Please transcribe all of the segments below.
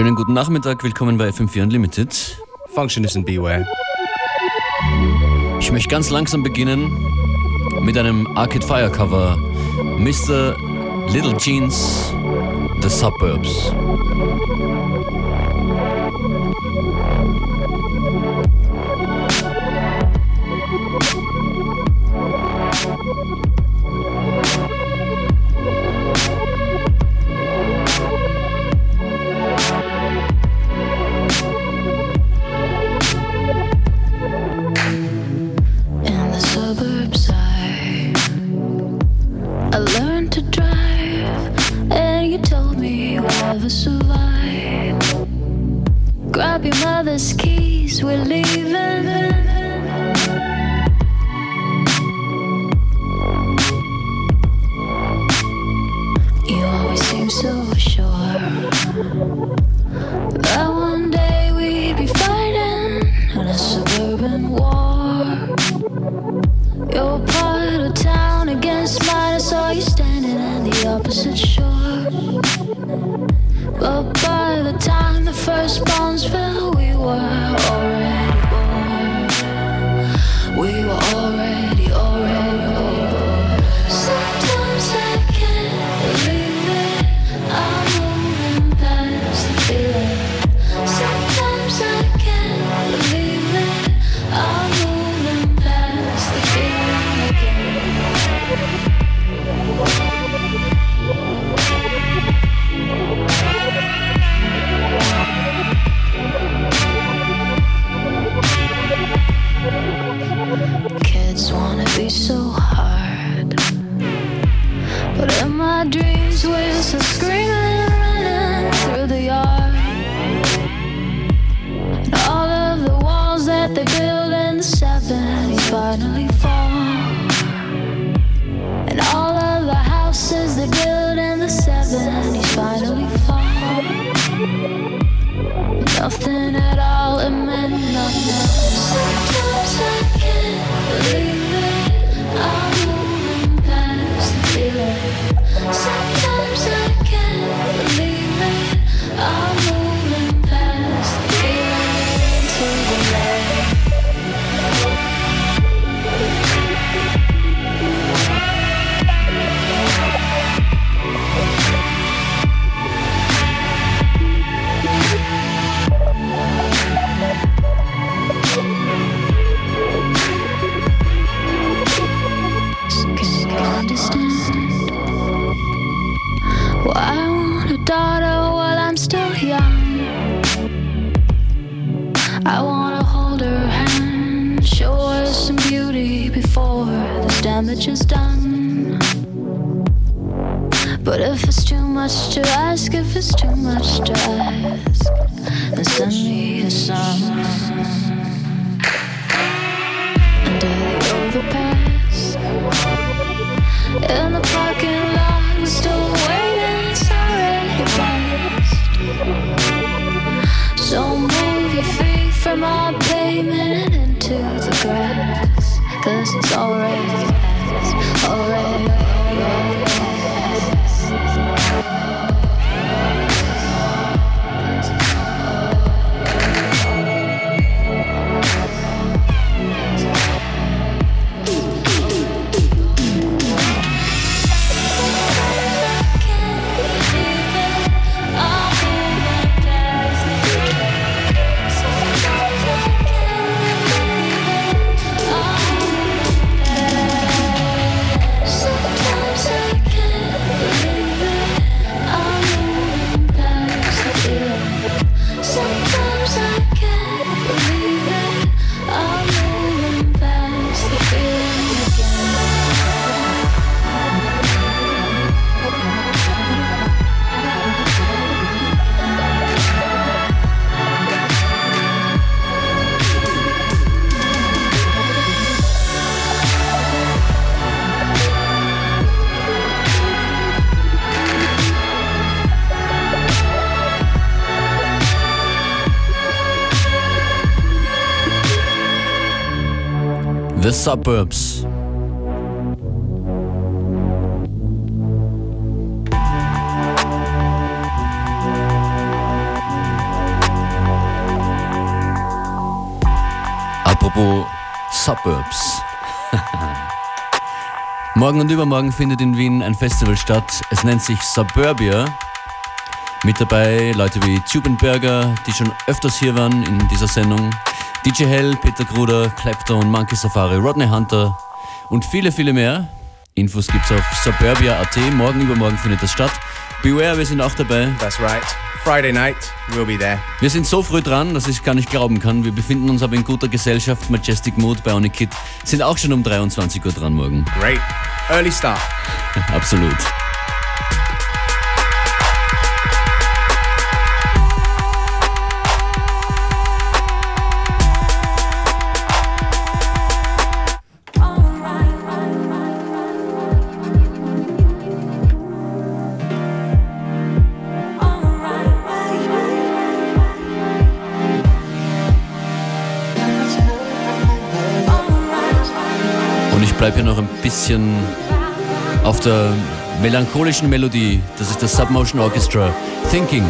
Schönen guten Nachmittag, willkommen bei FM4 Unlimited. Function Functionist and Beware. Ich möchte ganz langsam beginnen mit einem Arcade Fire Cover. Mr. Little Jeans, The Suburbs. in the parking lot. I'm still waiting. So move your feet from our pavement into the grass. Cause it's already past. already. suburbs. Apropos Suburbs. Morgen und übermorgen findet in Wien ein Festival statt. Es nennt sich Suburbia. Mit dabei Leute wie Tubenberger, die schon öfters hier waren in dieser Sendung. DJ Hell, Peter Gruder, Clapton, Monkey Safari, Rodney Hunter und viele, viele mehr. Infos gibt's auf suburbia.at. Morgen, übermorgen findet das statt. Beware, wir sind auch dabei. That's right. Friday night, we'll be there. Wir sind so früh dran, dass ich gar nicht glauben kann. Wir befinden uns aber in guter Gesellschaft. Majestic Mood, Bionic Kid sind auch schon um 23 Uhr dran morgen. Great. Early start. Absolut. Bleibe hier noch ein bisschen auf der melancholischen Melodie. Das ist das Submotion Orchestra. Thinking.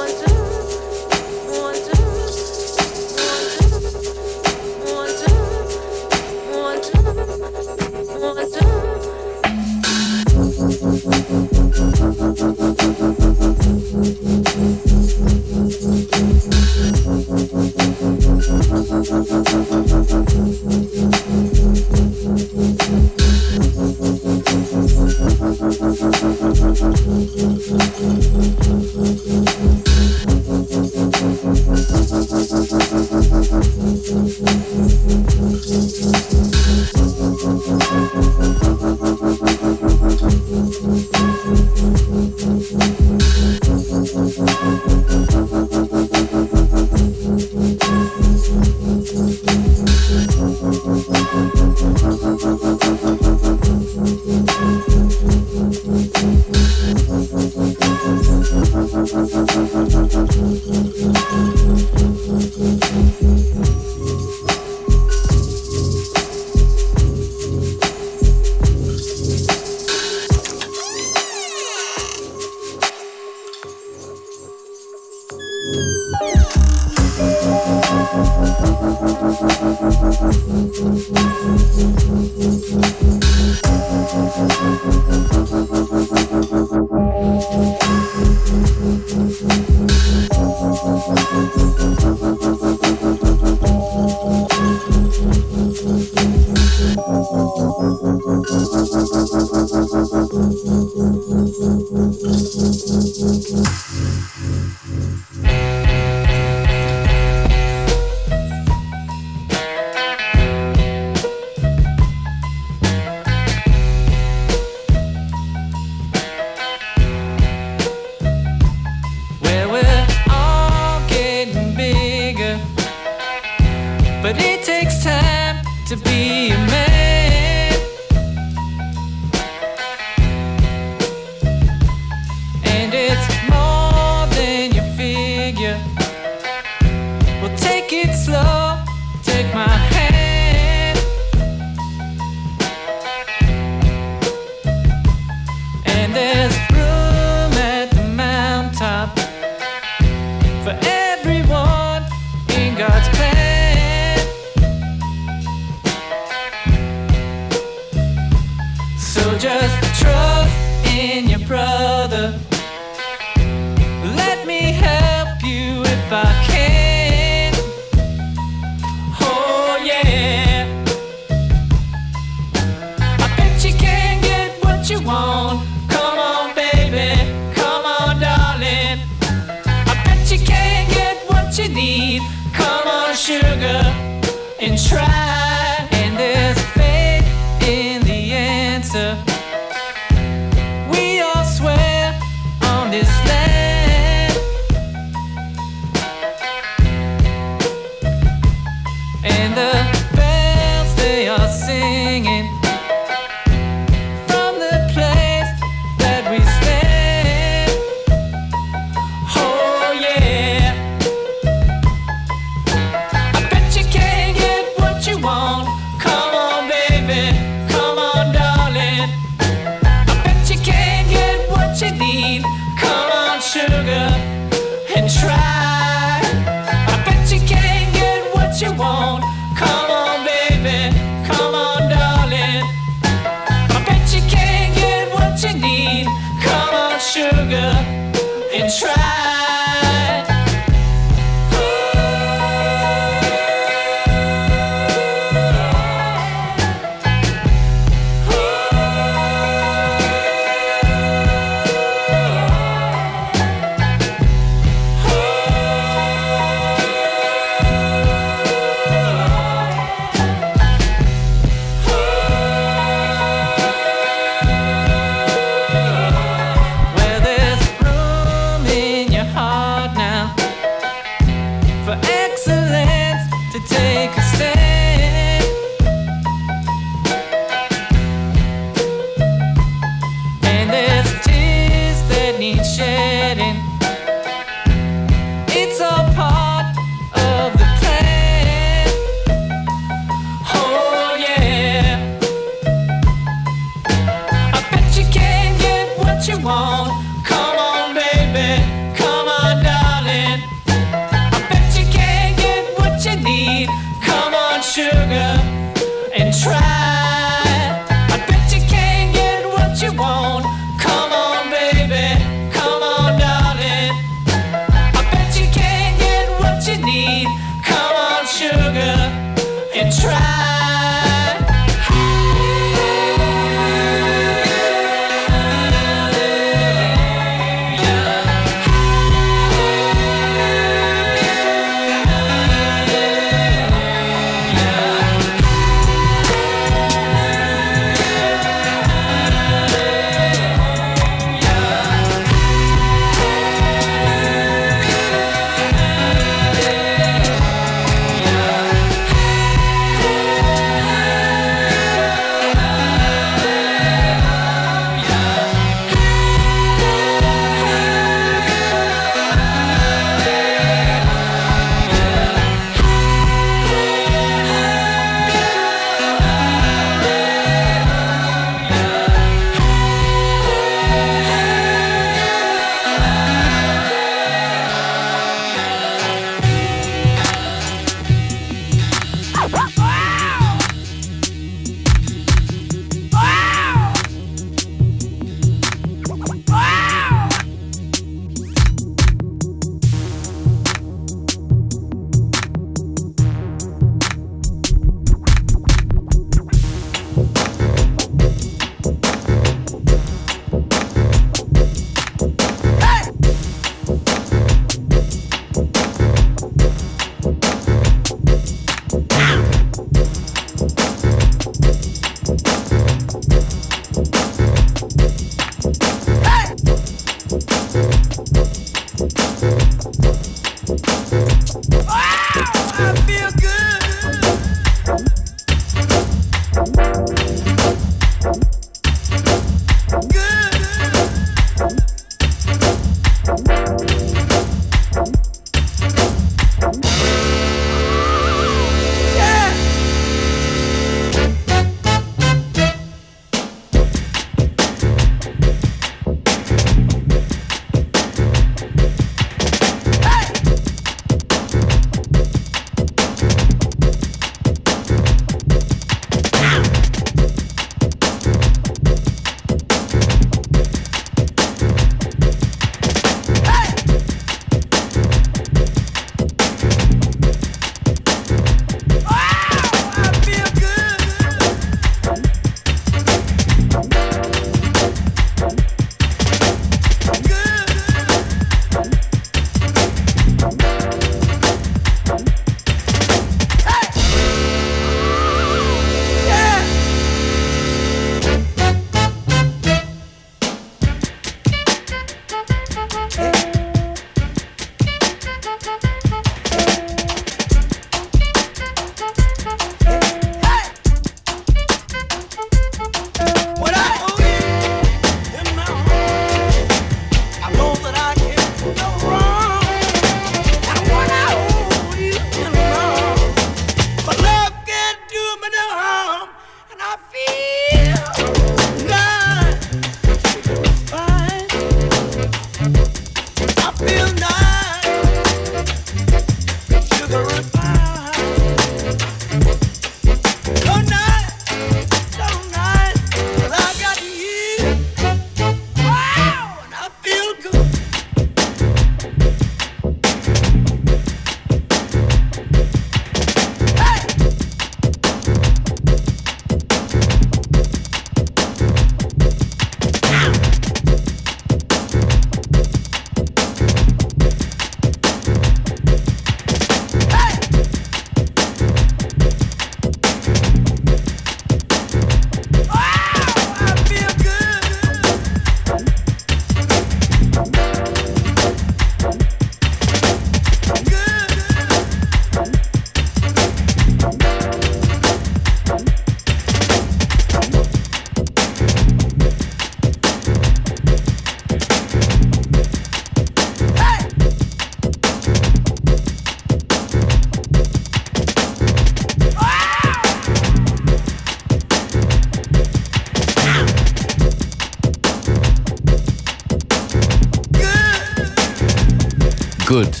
Gut.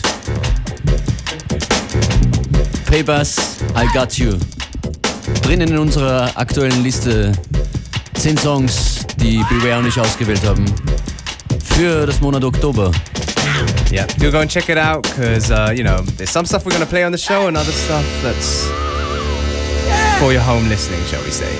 Paybus, I Got You. Drinnen in unserer aktuellen Liste 10 Songs, die Beware und ich ausgewählt haben. Für das Monat Oktober. Yeah, do go and check it out because, uh, you know, there's some stuff we're going to play on the show and other stuff that's for your home listening, shall we say.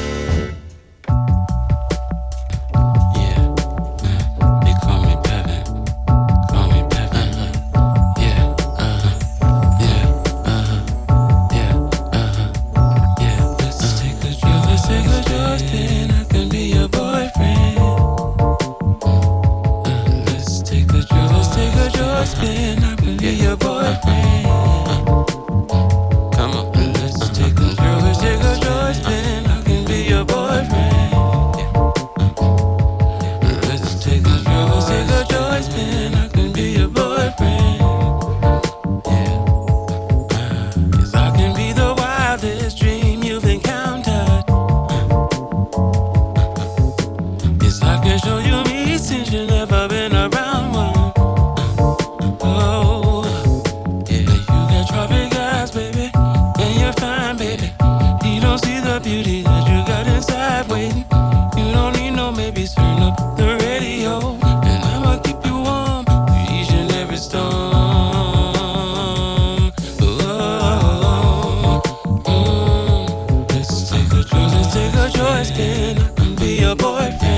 yours, man. I be your boyfriend.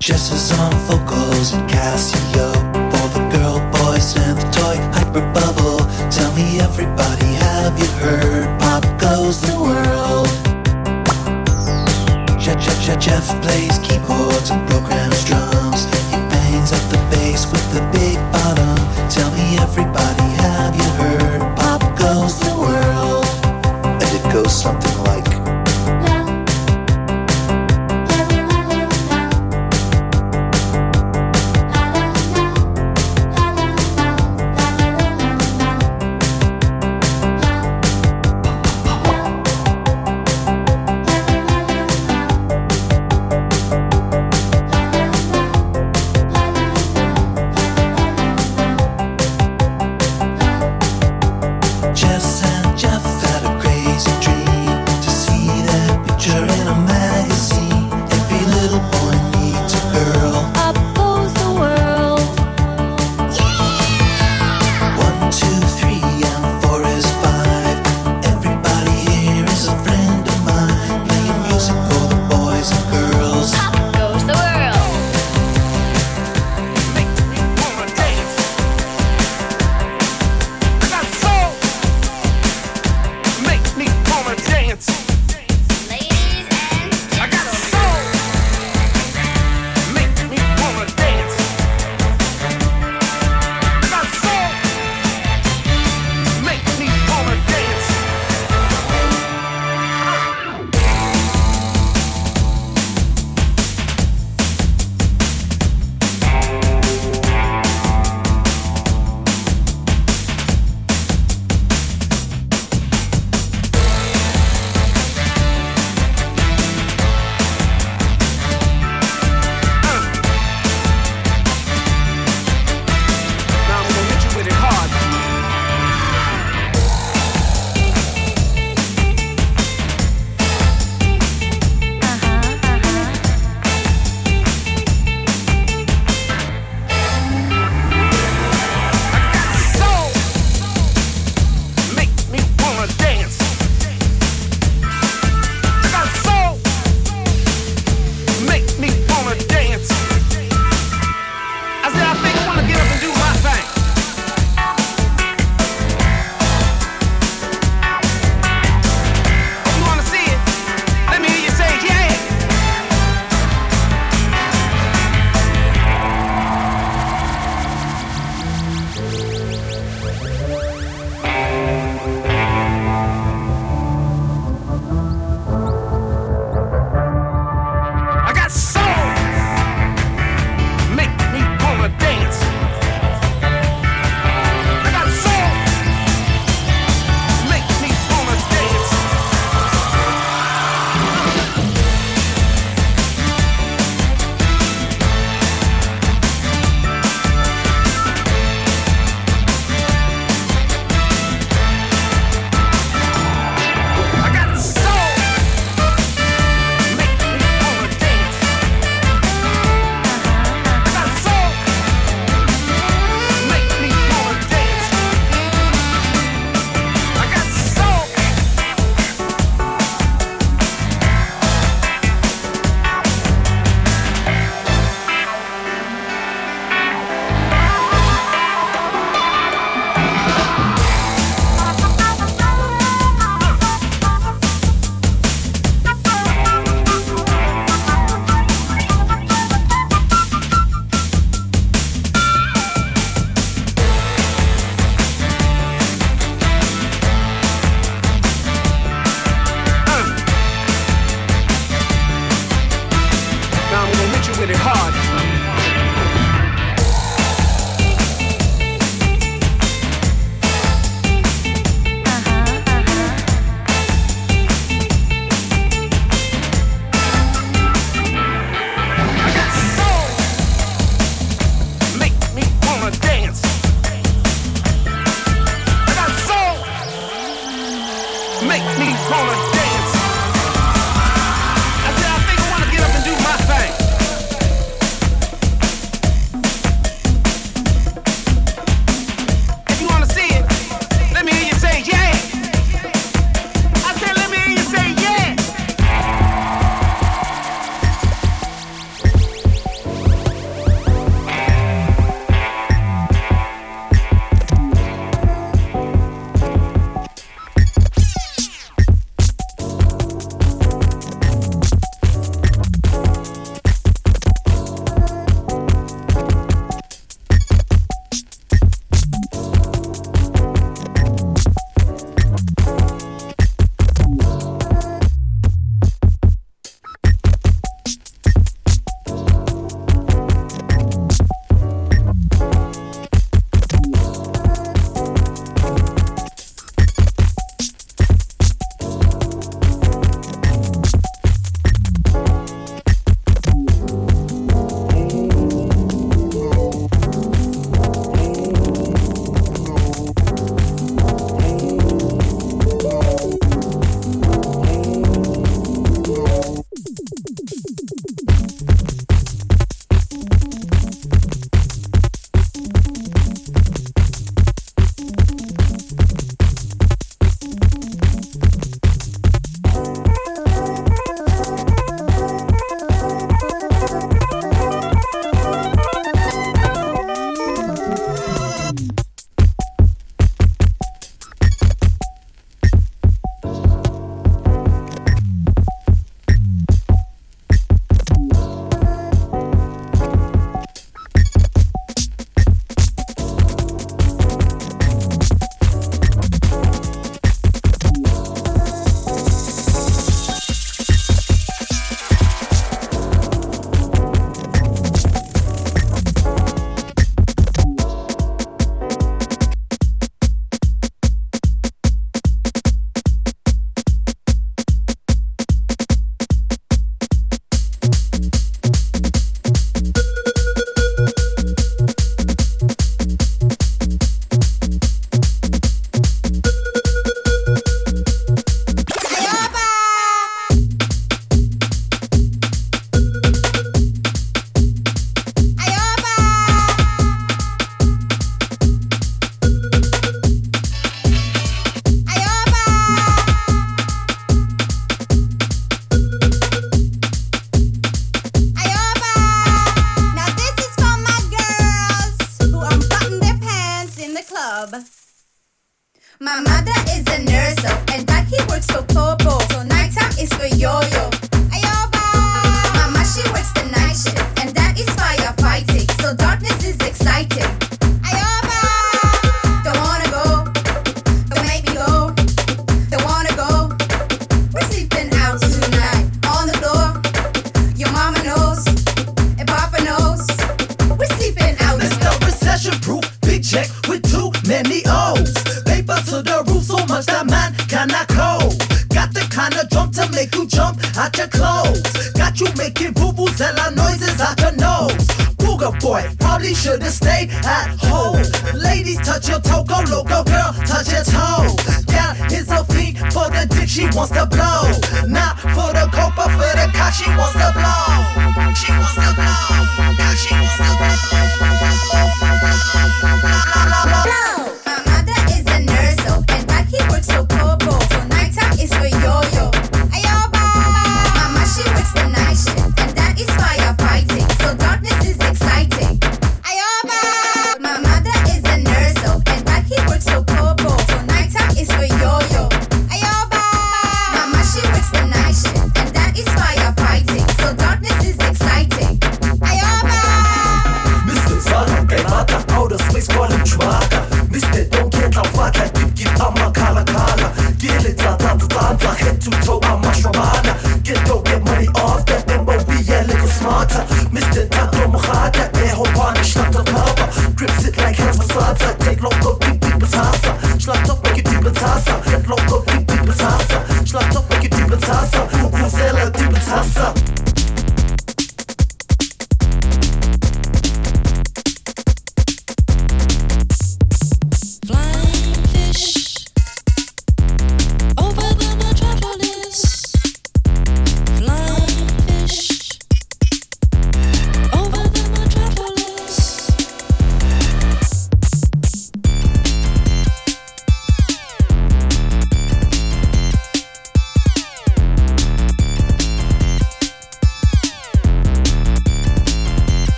just, just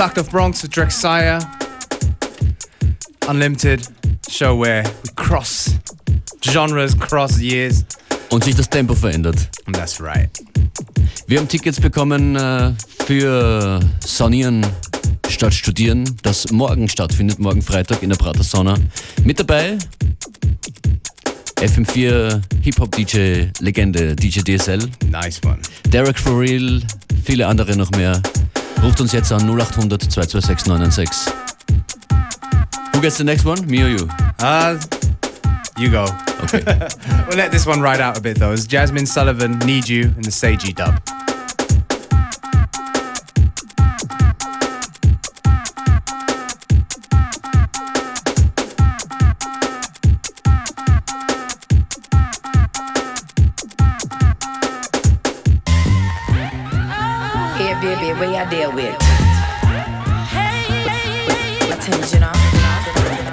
Schlacht of Bronx with Drexciya. Unlimited show where we cross genres, cross years. Und sich das Tempo verändert. And that's right. Wir haben Tickets bekommen äh, für Sonieren statt Studieren, das morgen stattfindet, morgen Freitag in der Prater Sauna. Mit dabei FM4 Hip-Hop-DJ Legende, DJ DSL, Nice one. Derek For Real, viele andere noch mehr. Ruft uns jetzt an 0800 226 996. Who gets the next one? Me or you? Uh, you go. Okay. We'll let this one ride out a bit though. It's Jasmine Sullivan, Need You, in the Seiji dub. deal with. Attention.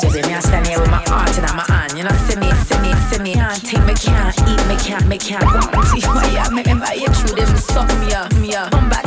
now I stand here with my heart and I'm my hand. You know, see me, see me, see me. Can't take me, can't eat me, can't me, can't want to. Why yeah, make me buy you through them stuff, me up, me up. Come back.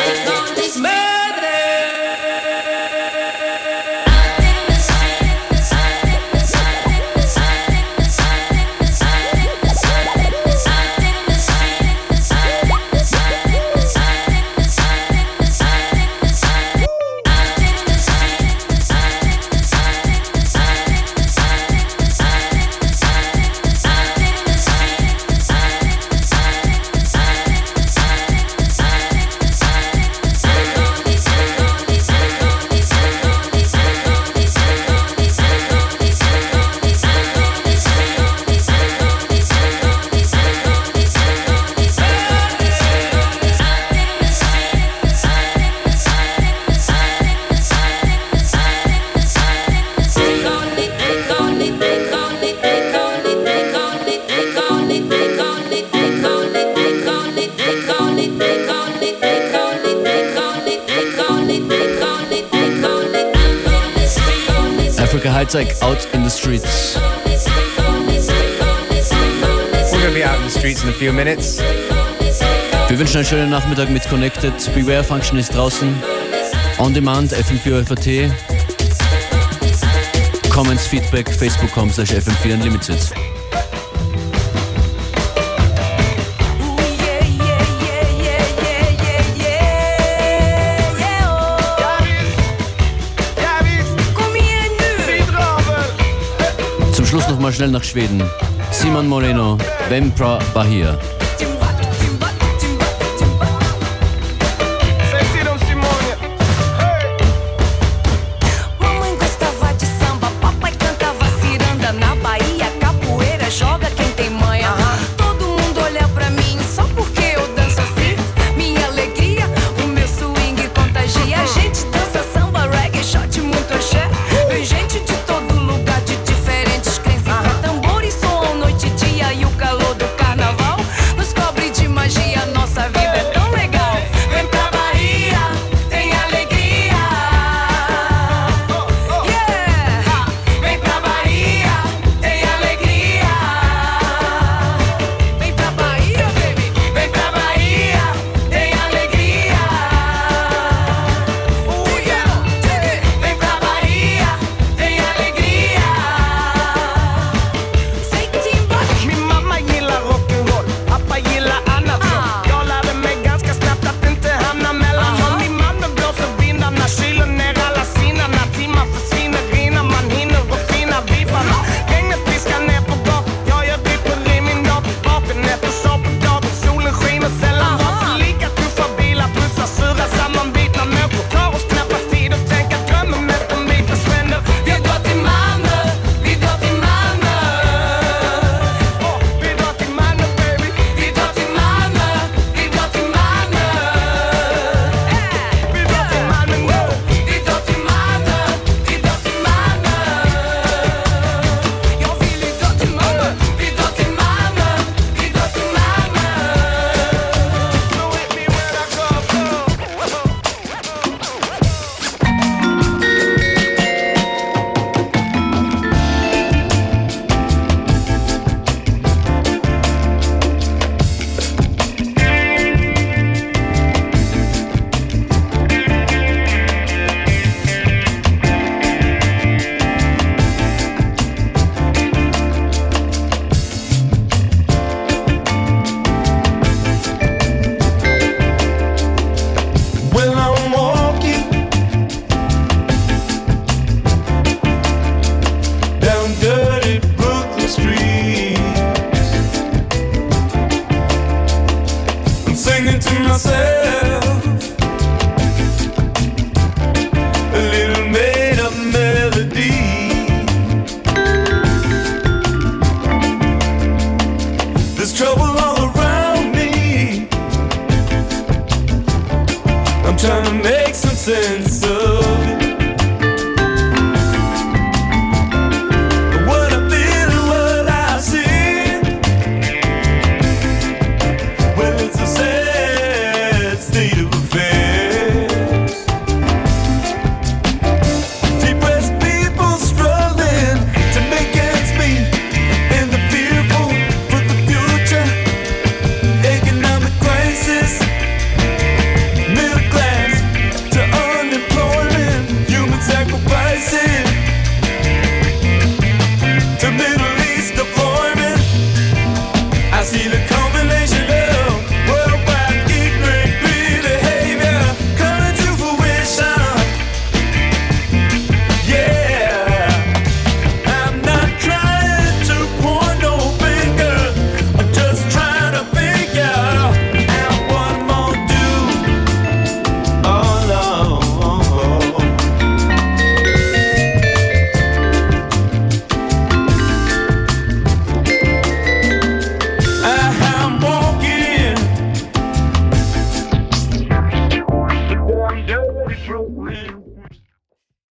Ain't no this man. Africa Hightech out in the streets. We're gonna be out in the streets in a few minutes. Wir wünschen einen schönen Nachmittag mit Connected. Beware Function ist draußen. On Demand, FM4 FAT. Comments, Feedback, facebook.com slash FM4 Unlimited. Schnell nach Schweden. Simon Moreno, Vempra Bahia.